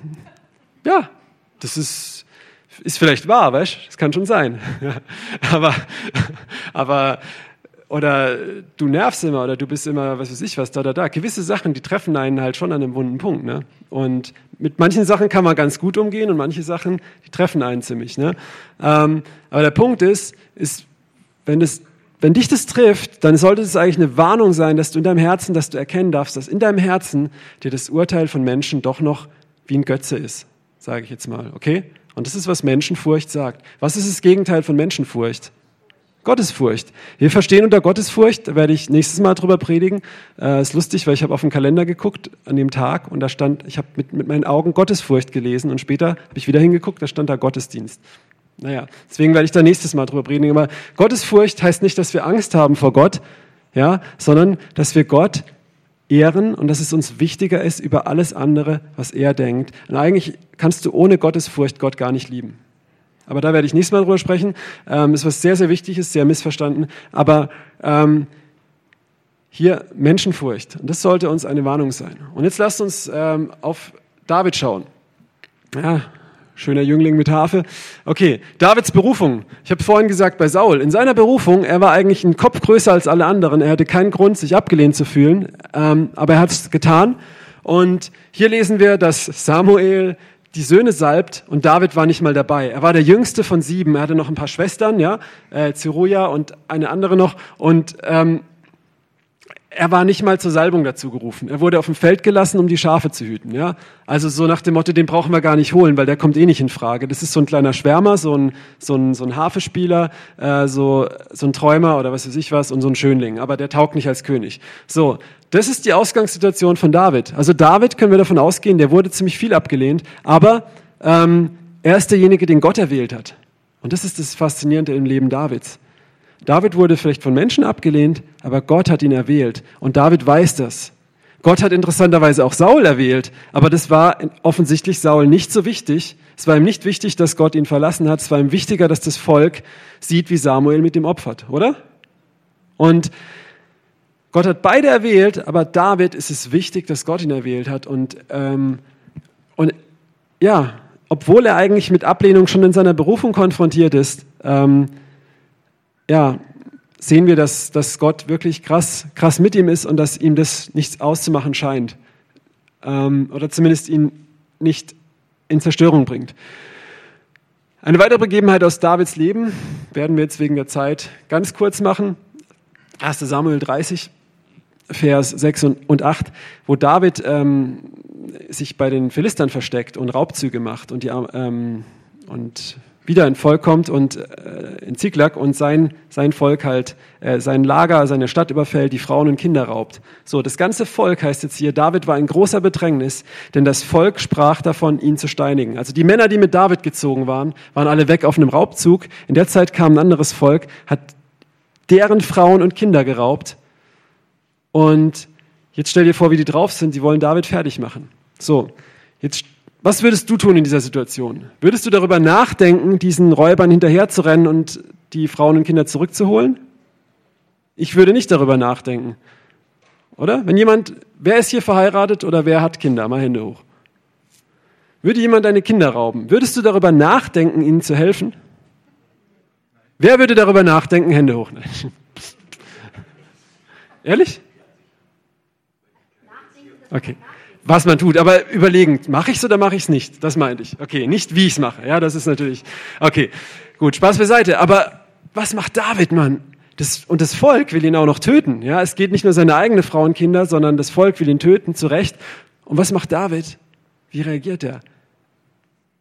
Speaker 1: ja, das ist, ist vielleicht wahr, weißt? Das kann schon sein. [LAUGHS] aber, aber oder du nervst immer oder du bist immer, was weiß ich was, da, da, da. Gewisse Sachen, die treffen einen halt schon an einem wunden Punkt. Ne? Und mit manchen Sachen kann man ganz gut umgehen und manche Sachen, die treffen einen ziemlich. Ne? Ähm, aber der Punkt ist, ist wenn, das, wenn dich das trifft, dann sollte es eigentlich eine Warnung sein, dass du in deinem Herzen, dass du erkennen darfst, dass in deinem Herzen dir das Urteil von Menschen doch noch wie ein Götze ist, sage ich jetzt mal, okay? Und das ist, was Menschenfurcht sagt. Was ist das Gegenteil von Menschenfurcht? Gottesfurcht. Wir verstehen unter Gottesfurcht, da werde ich nächstes Mal drüber predigen. Äh, ist lustig, weil ich habe auf den Kalender geguckt an dem Tag und da stand, ich habe mit, mit meinen Augen Gottesfurcht gelesen und später habe ich wieder hingeguckt, da stand da Gottesdienst. Naja, deswegen werde ich da nächstes Mal drüber predigen. Aber Gottesfurcht heißt nicht, dass wir Angst haben vor Gott, ja, sondern dass wir Gott ehren und dass es uns wichtiger ist über alles andere, was er denkt. Und eigentlich kannst du ohne Gottesfurcht Gott gar nicht lieben. Aber da werde ich nächstes Mal drüber sprechen. Ähm, ist was sehr, sehr Wichtiges, sehr missverstanden. Aber ähm, hier Menschenfurcht. Und das sollte uns eine Warnung sein. Und jetzt lasst uns ähm, auf David schauen. Ja, schöner Jüngling mit Harfe. Okay, Davids Berufung. Ich habe vorhin gesagt, bei Saul, in seiner Berufung, er war eigentlich ein Kopf größer als alle anderen. Er hatte keinen Grund, sich abgelehnt zu fühlen, ähm, aber er hat es getan. Und hier lesen wir, dass Samuel die Söhne salbt und David war nicht mal dabei. Er war der jüngste von sieben. Er hatte noch ein paar Schwestern, ja, äh, Zeruja und eine andere noch. Und ähm, er war nicht mal zur Salbung dazu gerufen. Er wurde auf dem Feld gelassen, um die Schafe zu hüten. Ja? Also so nach dem Motto, den brauchen wir gar nicht holen, weil der kommt eh nicht in Frage. Das ist so ein kleiner Schwärmer, so ein, so ein, so ein Hafespieler, äh, so, so ein Träumer oder was weiß ich was und so ein Schönling. Aber der taugt nicht als König. So, das ist die Ausgangssituation von David. Also David können wir davon ausgehen, der wurde ziemlich viel abgelehnt, aber ähm, er ist derjenige, den Gott erwählt hat. Und das ist das Faszinierende im Leben Davids. David wurde vielleicht von Menschen abgelehnt, aber Gott hat ihn erwählt. Und David weiß das. Gott hat interessanterweise auch Saul erwählt, aber das war offensichtlich Saul nicht so wichtig. Es war ihm nicht wichtig, dass Gott ihn verlassen hat. Es war ihm wichtiger, dass das Volk sieht, wie Samuel mit ihm opfert, oder? Und Gott hat beide erwählt, aber David ist es wichtig, dass Gott ihn erwählt hat. Und, ähm, und ja, obwohl er eigentlich mit Ablehnung schon in seiner Berufung konfrontiert ist, ähm, ja, sehen wir, dass, dass Gott wirklich krass, krass mit ihm ist und dass ihm das nichts auszumachen scheint. Ähm, oder zumindest ihn nicht in Zerstörung bringt. Eine weitere Begebenheit aus Davids Leben werden wir jetzt wegen der Zeit ganz kurz machen. 1 Samuel 30, Vers 6 und 8, wo David ähm, sich bei den Philistern versteckt und Raubzüge macht und, die, ähm, und wieder ein Volk kommt und äh, in Ziklag und sein, sein Volk halt äh, sein Lager, seine Stadt überfällt, die Frauen und Kinder raubt. So, das ganze Volk heißt jetzt hier, David war in großer Bedrängnis, denn das Volk sprach davon, ihn zu steinigen. Also die Männer, die mit David gezogen waren, waren alle weg auf einem Raubzug. In der Zeit kam ein anderes Volk, hat deren Frauen und Kinder geraubt und Jetzt stell dir vor, wie die drauf sind. Die wollen David fertig machen. So, jetzt, was würdest du tun in dieser Situation? Würdest du darüber nachdenken, diesen Räubern hinterherzurennen und die Frauen und Kinder zurückzuholen? Ich würde nicht darüber nachdenken. Oder? Wenn jemand, wer ist hier verheiratet oder wer hat Kinder? Mal Hände hoch. Würde jemand deine Kinder rauben? Würdest du darüber nachdenken, ihnen zu helfen? Wer würde darüber nachdenken? Hände hoch. [LAUGHS] Ehrlich? Okay. Was man tut, aber überlegend, mache ich es oder mache ich es nicht? Das meinte ich. Okay, nicht wie ich es mache. Ja, das ist natürlich. Okay, gut, Spaß beiseite. Aber was macht David, Mann? Das, und das Volk will ihn auch noch töten. Ja, es geht nicht nur seine eigene Frau und Kinder, sondern das Volk will ihn töten, zu Recht. Und was macht David? Wie reagiert er?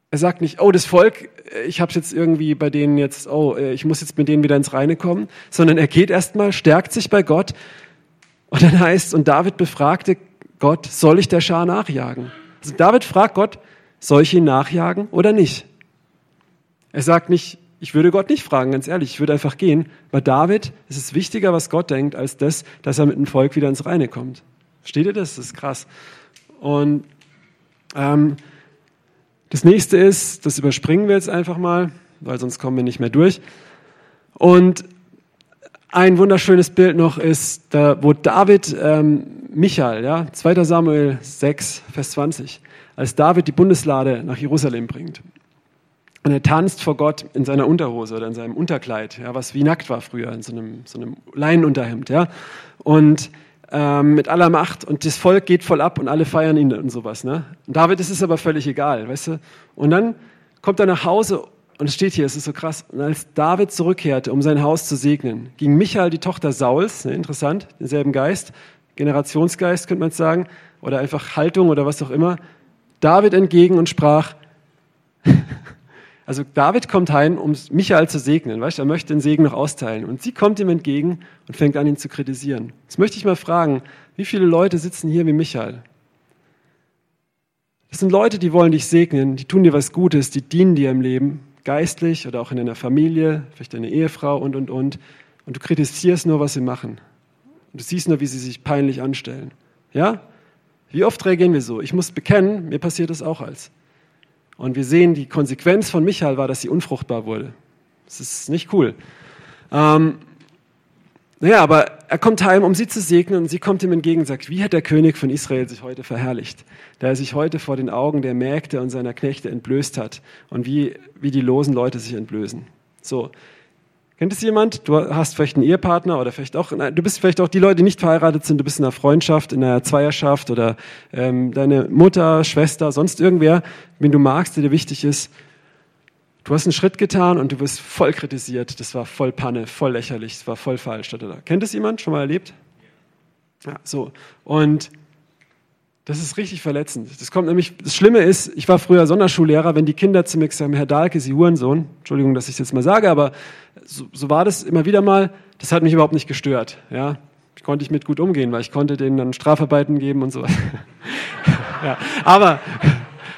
Speaker 1: Er sagt nicht, oh, das Volk, ich habe jetzt irgendwie bei denen jetzt, oh, ich muss jetzt mit denen wieder ins Reine kommen, sondern er geht erstmal, stärkt sich bei Gott und dann heißt, und David befragte Gott, soll ich der Schar nachjagen? Also David fragt Gott, soll ich ihn nachjagen oder nicht? Er sagt nicht, ich würde Gott nicht fragen, ganz ehrlich, ich würde einfach gehen. Bei David ist es wichtiger, was Gott denkt, als das, dass er mit dem Volk wieder ins Reine kommt. Versteht ihr das? Das ist krass. Und ähm, das nächste ist, das überspringen wir jetzt einfach mal, weil sonst kommen wir nicht mehr durch. Und ein wunderschönes Bild noch ist, da, wo David, ähm, Michael, ja, 2. Samuel 6, Vers 20, als David die Bundeslade nach Jerusalem bringt. Und er tanzt vor Gott in seiner Unterhose oder in seinem Unterkleid, ja, was wie nackt war früher, in so einem, so einem Leinenunterhemd. Ja. Und ähm, mit aller Macht und das Volk geht voll ab und alle feiern ihn und sowas. Ne? Und David ist es aber völlig egal, weißt du? Und dann kommt er nach Hause und es steht hier, es ist so krass. Und als David zurückkehrte, um sein Haus zu segnen, ging Michael, die Tochter Sauls, ne, interessant, denselben Geist, Generationsgeist könnte man sagen, oder einfach Haltung oder was auch immer, David entgegen und sprach, [LAUGHS] Also David kommt heim, um Michael zu segnen. Weißt, er möchte den Segen noch austeilen. Und sie kommt ihm entgegen und fängt an, ihn zu kritisieren. Jetzt möchte ich mal fragen, wie viele Leute sitzen hier wie Michael? Das sind Leute, die wollen dich segnen, die tun dir was Gutes, die dienen dir im Leben, geistlich oder auch in deiner Familie, vielleicht deine Ehefrau und, und, und. Und du kritisierst nur, was sie machen. Und du siehst nur, wie sie sich peinlich anstellen. Ja? Wie oft reagieren wir so? Ich muss bekennen, mir passiert das auch als. Und wir sehen, die Konsequenz von Michael war, dass sie unfruchtbar wurde. Das ist nicht cool. Ähm, naja, aber er kommt heim, um sie zu segnen, und sie kommt ihm entgegen und sagt, wie hat der König von Israel sich heute verherrlicht, der er sich heute vor den Augen der Mägde und seiner Knechte entblößt hat und wie, wie die losen Leute sich entblößen. So, Kennt es jemand? Du hast vielleicht einen Ehepartner oder vielleicht auch, nein, du bist vielleicht auch die Leute, die nicht verheiratet sind, du bist in einer Freundschaft, in einer Zweierschaft oder ähm, deine Mutter, Schwester, sonst irgendwer, wen du magst, der dir wichtig ist. Du hast einen Schritt getan und du wirst voll kritisiert. Das war voll Panne, voll lächerlich, das war voll falsch. Kennt es jemand? Schon mal erlebt? Ja, so. Und das ist richtig verletzend. Das kommt nämlich, das Schlimme ist, ich war früher Sonderschullehrer, wenn die Kinder zu mir sagen, Herr Dahlke, Sie Hurensohn, Entschuldigung, dass ich das jetzt mal sage, aber so, so war das immer wieder mal, das hat mich überhaupt nicht gestört, ja. Ich konnte ich mit gut umgehen, weil ich konnte denen dann Strafarbeiten geben und so weiter. [LAUGHS] ja, aber,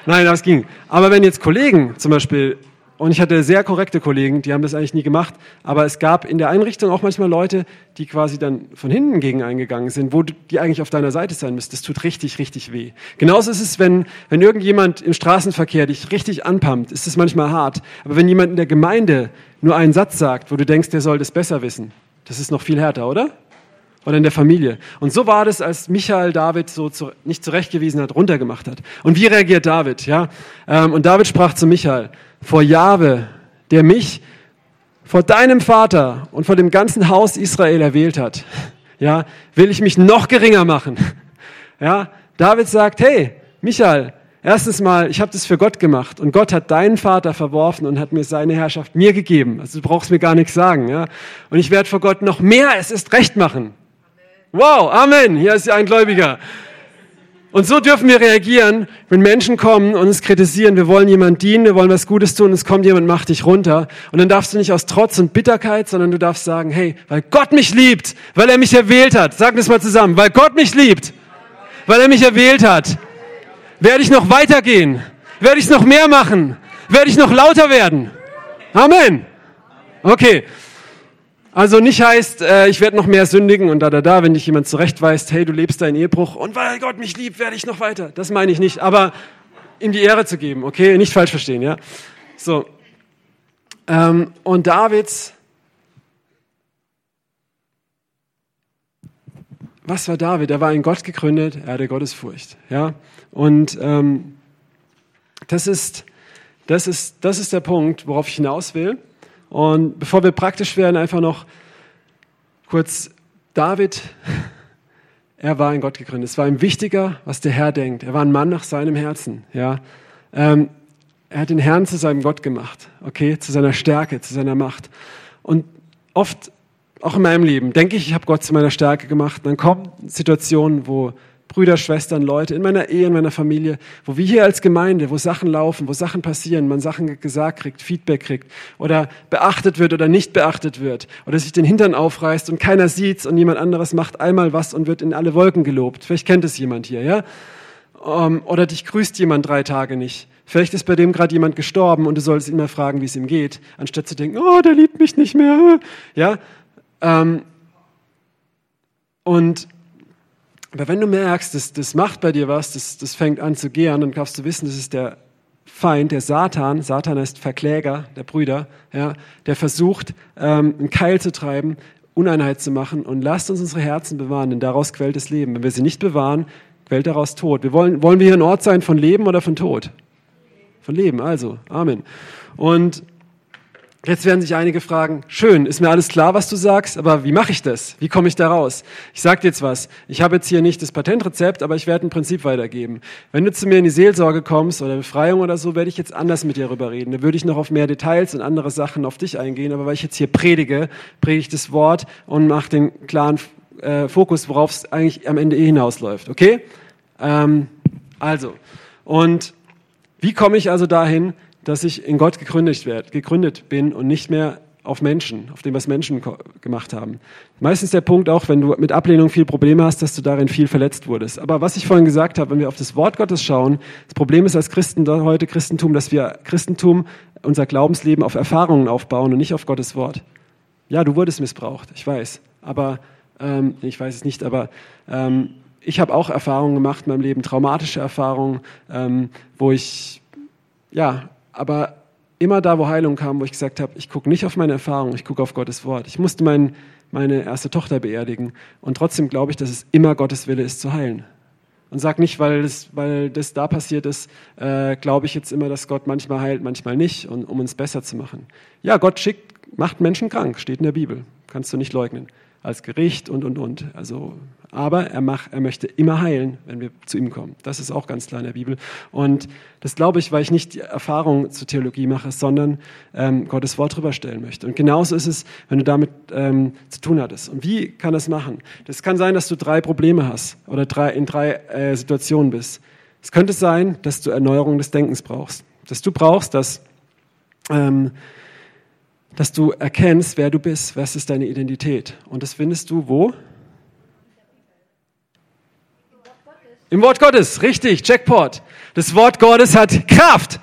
Speaker 1: nein, das ging. Aber wenn jetzt Kollegen zum Beispiel und ich hatte sehr korrekte Kollegen, die haben das eigentlich nie gemacht. Aber es gab in der Einrichtung auch manchmal Leute, die quasi dann von hinten gegen eingegangen sind, wo die eigentlich auf deiner Seite sein müssten. Das tut richtig, richtig weh. Genauso ist es, wenn, wenn irgendjemand im Straßenverkehr dich richtig anpumpt, ist es manchmal hart. Aber wenn jemand in der Gemeinde nur einen Satz sagt, wo du denkst, der soll das besser wissen, das ist noch viel härter, oder? Oder in der Familie. Und so war das, als Michael David so zu, nicht zurechtgewiesen hat, runtergemacht hat. Und wie reagiert David? Ja? Ähm, und David sprach zu Michael, vor Jahwe, der mich vor deinem Vater und vor dem ganzen Haus Israel erwählt hat, ja, will ich mich noch geringer machen. Ja, David sagt, hey, Michael, erstens mal, ich habe das für Gott gemacht und Gott hat deinen Vater verworfen und hat mir seine Herrschaft mir gegeben. Also du brauchst mir gar nichts sagen, ja. Und ich werde vor Gott noch mehr es ist recht machen. Wow, Amen. Hier ist ein Gläubiger. Und so dürfen wir reagieren, wenn Menschen kommen und uns kritisieren. Wir wollen jemand dienen, wir wollen was Gutes tun, es kommt jemand, macht dich runter. Und dann darfst du nicht aus Trotz und Bitterkeit, sondern du darfst sagen, hey, weil Gott mich liebt, weil er mich erwählt hat. Sag das mal zusammen. Weil Gott mich liebt, weil er mich erwählt hat, werde ich noch weitergehen, werde ich noch mehr machen, werde ich noch lauter werden. Amen. Okay. Also nicht heißt, äh, ich werde noch mehr sündigen und da, da, da, wenn dich jemand zurechtweist, hey, du lebst deinen Ehebruch und weil Gott mich liebt, werde ich noch weiter. Das meine ich nicht, aber ihm die Ehre zu geben, okay? Nicht falsch verstehen, ja? So. Ähm, und Davids, was war David? Er war in Gott gegründet, er hatte Gottesfurcht, ja? Und ähm, das ist, das ist, das ist der Punkt, worauf ich hinaus will. Und bevor wir praktisch werden, einfach noch kurz David. Er war in Gott gegründet. Es war ihm wichtiger, was der Herr denkt. Er war ein Mann nach seinem Herzen. Ja, ähm, er hat den Herrn zu seinem Gott gemacht. Okay, zu seiner Stärke, zu seiner Macht. Und oft, auch in meinem Leben, denke ich, ich habe Gott zu meiner Stärke gemacht. Dann kommen Situationen, wo Brüder, Schwestern, Leute, in meiner Ehe, in meiner Familie, wo wir hier als Gemeinde, wo Sachen laufen, wo Sachen passieren, man Sachen gesagt kriegt, Feedback kriegt oder beachtet wird oder nicht beachtet wird oder sich den Hintern aufreißt und keiner sieht's und jemand anderes macht einmal was und wird in alle Wolken gelobt. Vielleicht kennt es jemand hier, ja? Ähm, oder dich grüßt jemand drei Tage nicht. Vielleicht ist bei dem gerade jemand gestorben und du solltest ihn mal fragen, wie es ihm geht, anstatt zu denken, oh, der liebt mich nicht mehr. Ja? Ähm, und aber wenn du merkst, das, das macht bei dir was, das, das fängt an zu gären, dann darfst du wissen, das ist der Feind, der Satan. Satan ist Verkläger der Brüder, ja, der versucht, ähm, einen Keil zu treiben, Uneinheit zu machen. Und lasst uns unsere Herzen bewahren, denn daraus quält das Leben. Wenn wir sie nicht bewahren, quält daraus Tod. Wir wollen, wollen wir hier ein Ort sein von Leben oder von Tod? Von Leben, also. Amen. Und Jetzt werden sich einige fragen, schön, ist mir alles klar, was du sagst, aber wie mache ich das? Wie komme ich da raus? Ich sage dir jetzt was. Ich habe jetzt hier nicht das Patentrezept, aber ich werde ein Prinzip weitergeben. Wenn du zu mir in die Seelsorge kommst oder Befreiung oder so, werde ich jetzt anders mit dir darüber reden. Da würde ich noch auf mehr Details und andere Sachen auf dich eingehen, aber weil ich jetzt hier predige, predige ich das Wort und mache den klaren äh, Fokus, worauf es eigentlich am Ende eh hinausläuft. Okay? Ähm, also, und wie komme ich also dahin, dass ich in Gott gegründet, werde, gegründet bin und nicht mehr auf Menschen, auf dem, was Menschen gemacht haben. Meistens der Punkt auch, wenn du mit Ablehnung viel Probleme hast, dass du darin viel verletzt wurdest. Aber was ich vorhin gesagt habe, wenn wir auf das Wort Gottes schauen, das Problem ist als Christen heute Christentum, dass wir Christentum, unser Glaubensleben auf Erfahrungen aufbauen und nicht auf Gottes Wort. Ja, du wurdest missbraucht, ich weiß. Aber ähm, ich weiß es nicht, aber ähm, ich habe auch Erfahrungen gemacht in meinem Leben, traumatische Erfahrungen, ähm, wo ich ja aber immer da, wo Heilung kam, wo ich gesagt habe, ich gucke nicht auf meine Erfahrung, ich gucke auf Gottes Wort. Ich musste mein, meine erste Tochter beerdigen und trotzdem glaube ich, dass es immer Gottes Wille ist zu heilen. Und sag nicht, weil das, weil das da passiert ist, äh, glaube ich jetzt immer, dass Gott manchmal heilt, manchmal nicht, und, um uns besser zu machen. Ja, Gott schickt, macht Menschen krank, steht in der Bibel, kannst du nicht leugnen als Gericht und, und, und. Also, aber er, macht, er möchte immer heilen, wenn wir zu ihm kommen. Das ist auch ganz klar in der Bibel. Und das glaube ich, weil ich nicht die Erfahrung zur Theologie mache, sondern ähm, Gottes Wort drüber stellen möchte. Und genauso ist es, wenn du damit ähm, zu tun hattest. Und wie kann das machen? Das kann sein, dass du drei Probleme hast oder drei, in drei äh, Situationen bist. Es könnte sein, dass du Erneuerung des Denkens brauchst. Dass du brauchst, dass ähm, dass du erkennst, wer du bist, was ist deine Identität. Und das findest du wo? Im Wort Gottes, richtig, Jackpot. Das Wort Gottes hat Kraft.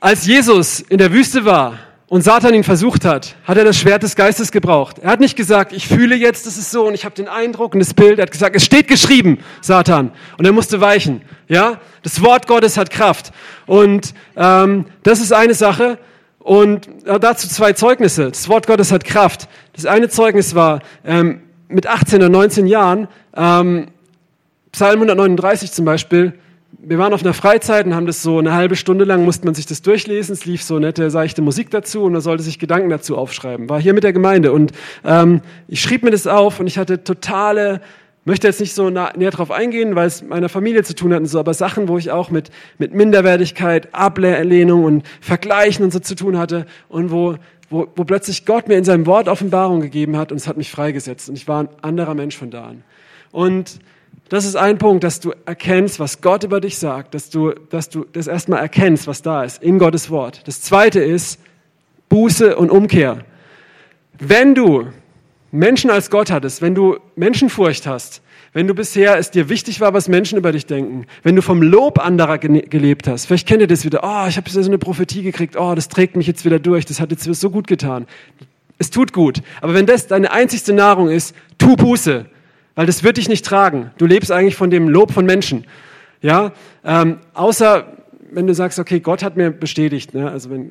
Speaker 1: Als Jesus in der Wüste war und Satan ihn versucht hat, hat er das Schwert des Geistes gebraucht. Er hat nicht gesagt, ich fühle jetzt, das ist so und ich habe den Eindruck und das Bild. Er hat gesagt, es steht geschrieben, Satan. Und er musste weichen. Ja, das Wort Gottes hat Kraft. Und ähm, das ist eine Sache. Und dazu zwei Zeugnisse. Das Wort Gottes hat Kraft. Das eine Zeugnis war ähm, mit 18 oder 19 Jahren, ähm, Psalm 139 zum Beispiel. Wir waren auf einer Freizeit und haben das so eine halbe Stunde lang, musste man sich das durchlesen. Es lief so nette, seichte Musik dazu und man sollte sich Gedanken dazu aufschreiben. War hier mit der Gemeinde und ähm, ich schrieb mir das auf und ich hatte totale möchte jetzt nicht so näher drauf eingehen, weil es meiner Familie zu tun hat und so, aber Sachen, wo ich auch mit, mit Minderwertigkeit, Ablehnung und Vergleichen und so zu tun hatte und wo, wo, wo plötzlich Gott mir in seinem Wort Offenbarung gegeben hat und es hat mich freigesetzt und ich war ein anderer Mensch von da an. Und das ist ein Punkt, dass du erkennst, was Gott über dich sagt, dass du, dass du das erstmal erkennst, was da ist, in Gottes Wort. Das zweite ist Buße und Umkehr. Wenn du Menschen als Gott hattest, wenn du Menschenfurcht hast, wenn du bisher es dir wichtig war, was Menschen über dich denken, wenn du vom Lob anderer gelebt hast, vielleicht kennt ihr das wieder, oh, ich habe so eine Prophetie gekriegt, oh, das trägt mich jetzt wieder durch, das hat jetzt so gut getan. Es tut gut. Aber wenn das deine einzigste Nahrung ist, tu Buße, weil das wird dich nicht tragen. Du lebst eigentlich von dem Lob von Menschen. Ja, ähm, außer wenn du sagst, okay, Gott hat mir bestätigt, ne? also wenn,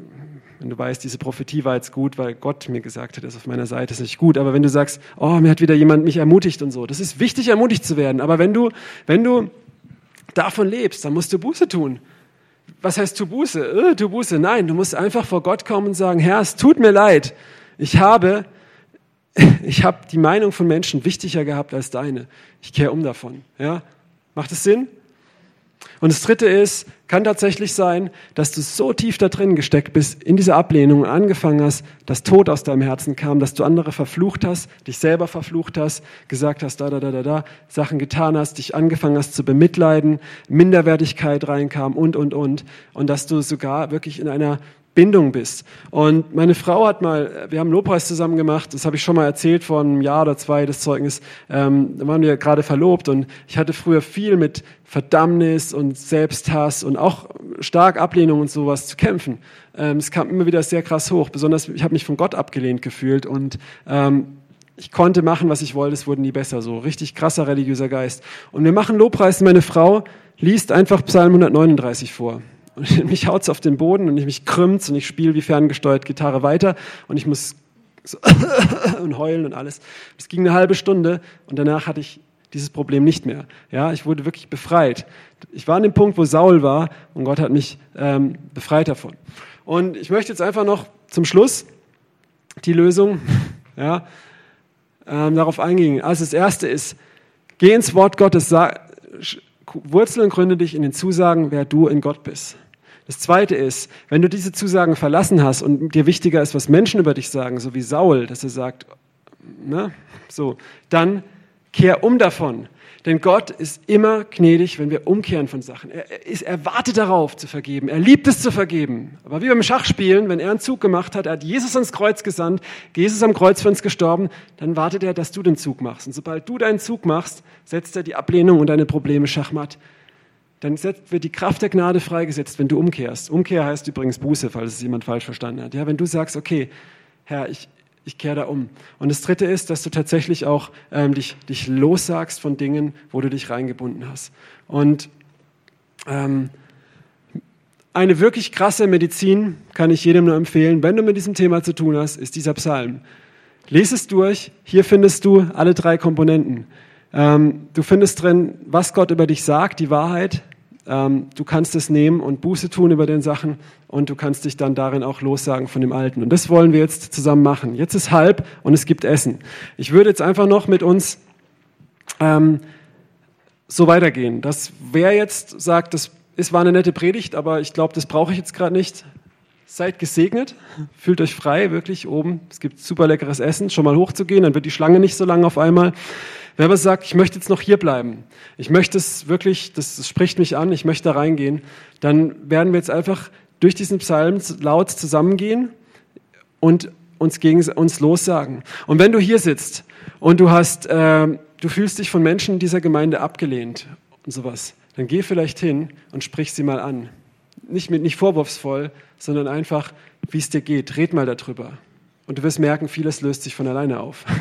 Speaker 1: wenn du weißt, diese Prophetie war jetzt gut, weil Gott mir gesagt hat, er ist auf meiner Seite, ist nicht gut. Aber wenn du sagst, oh, mir hat wieder jemand mich ermutigt und so, das ist wichtig, ermutigt zu werden. Aber wenn du, wenn du davon lebst, dann musst du Buße tun. Was heißt tu Buße? Äh, tu Buße. Nein, du musst einfach vor Gott kommen und sagen, Herr, es tut mir leid. Ich habe, [LAUGHS] ich habe die Meinung von Menschen wichtiger gehabt als deine. Ich kehre um davon. Ja? Macht es Sinn? Und das Dritte ist, kann tatsächlich sein, dass du so tief da drin gesteckt bist, in dieser Ablehnung angefangen hast, dass Tod aus deinem Herzen kam, dass du andere verflucht hast, dich selber verflucht hast, gesagt hast, da, da, da, da, da, Sachen getan hast, dich angefangen hast zu bemitleiden, Minderwertigkeit reinkam und, und, und. Und dass du sogar wirklich in einer Bindung bist. Und meine Frau hat mal, wir haben Lobpreis zusammen gemacht, das habe ich schon mal erzählt vor einem Jahr oder zwei, das Zeugnis, ähm, da waren wir gerade verlobt und ich hatte früher viel mit Verdammnis und Selbsthass und auch stark Ablehnung und sowas zu kämpfen. Ähm, es kam immer wieder sehr krass hoch, besonders ich habe mich von Gott abgelehnt gefühlt und ähm, ich konnte machen, was ich wollte, es wurde nie besser, so richtig krasser religiöser Geist. Und wir machen Lobpreis, meine Frau liest einfach Psalm 139 vor. Und [LAUGHS] mich haut's auf den Boden und ich mich krümmt und ich spiele wie ferngesteuert Gitarre weiter und ich muss so [LAUGHS] und heulen und alles. Das ging eine halbe Stunde und danach hatte ich dieses Problem nicht mehr. Ja, ich wurde wirklich befreit. Ich war an dem Punkt, wo Saul war und Gott hat mich ähm, befreit davon. Und ich möchte jetzt einfach noch zum Schluss die Lösung [LAUGHS] ja, ähm, darauf eingehen. Also das Erste ist, geh ins Wort Gottes, sag, Wurzel und gründe dich in den Zusagen, wer du in Gott bist. Das zweite ist, wenn du diese Zusagen verlassen hast und dir wichtiger ist, was Menschen über dich sagen, so wie Saul, dass er sagt, ne, so, dann kehr um davon. Denn Gott ist immer gnädig, wenn wir umkehren von Sachen. Er, ist, er wartet darauf zu vergeben. Er liebt es zu vergeben. Aber wie beim Schachspielen, wenn er einen Zug gemacht hat, er hat Jesus ans Kreuz gesandt, Jesus am Kreuz für uns gestorben, dann wartet er, dass du den Zug machst. Und sobald du deinen Zug machst, setzt er die Ablehnung und deine Probleme schachmatt. Dann wird die Kraft der Gnade freigesetzt, wenn du umkehrst. Umkehr heißt übrigens Buße, falls es jemand falsch verstanden hat. Ja, wenn du sagst, okay, Herr, ich, ich kehre da um. Und das Dritte ist, dass du tatsächlich auch ähm, dich, dich lossagst von Dingen, wo du dich reingebunden hast. Und ähm, eine wirklich krasse Medizin kann ich jedem nur empfehlen, wenn du mit diesem Thema zu tun hast, ist dieser Psalm. Lies es durch. Hier findest du alle drei Komponenten. Ähm, du findest drin, was Gott über dich sagt, die Wahrheit. Ähm, du kannst es nehmen und Buße tun über den Sachen und du kannst dich dann darin auch lossagen von dem Alten. Und das wollen wir jetzt zusammen machen. Jetzt ist halb und es gibt Essen. Ich würde jetzt einfach noch mit uns ähm, so weitergehen. Dass wer jetzt sagt, das ist, war eine nette Predigt, aber ich glaube, das brauche ich jetzt gerade nicht. Seid gesegnet, fühlt euch frei, wirklich oben. Es gibt super leckeres Essen, schon mal hochzugehen, dann wird die Schlange nicht so lang auf einmal. Wer aber sagt, ich möchte jetzt noch hier bleiben, ich möchte es wirklich, das, das spricht mich an, ich möchte da reingehen, dann werden wir jetzt einfach durch diesen Psalm laut zusammengehen und uns gegen uns lossagen. Und wenn du hier sitzt und du hast, äh, du fühlst dich von Menschen dieser Gemeinde abgelehnt und sowas, dann geh vielleicht hin und sprich sie mal an. Nicht mit, nicht vorwurfsvoll, sondern einfach, wie es dir geht. Red mal darüber. Und du wirst merken, vieles löst sich von alleine auf. [LAUGHS]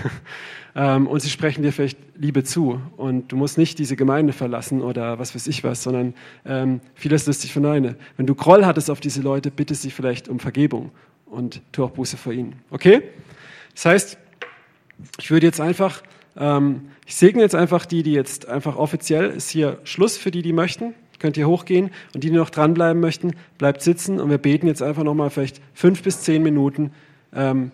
Speaker 1: Ähm, und sie sprechen dir vielleicht Liebe zu. Und du musst nicht diese Gemeinde verlassen oder was weiß ich was, sondern ähm, vieles löst sich von alleine. Wenn du Groll hattest auf diese Leute, bitte sie vielleicht um Vergebung und tu auch Buße vor ihnen. Okay? Das heißt, ich würde jetzt einfach, ähm, ich segne jetzt einfach die, die jetzt einfach offiziell ist hier Schluss für die, die möchten. Könnt ihr hochgehen und die, die noch dranbleiben möchten, bleibt sitzen und wir beten jetzt einfach nochmal vielleicht fünf bis zehn Minuten ähm,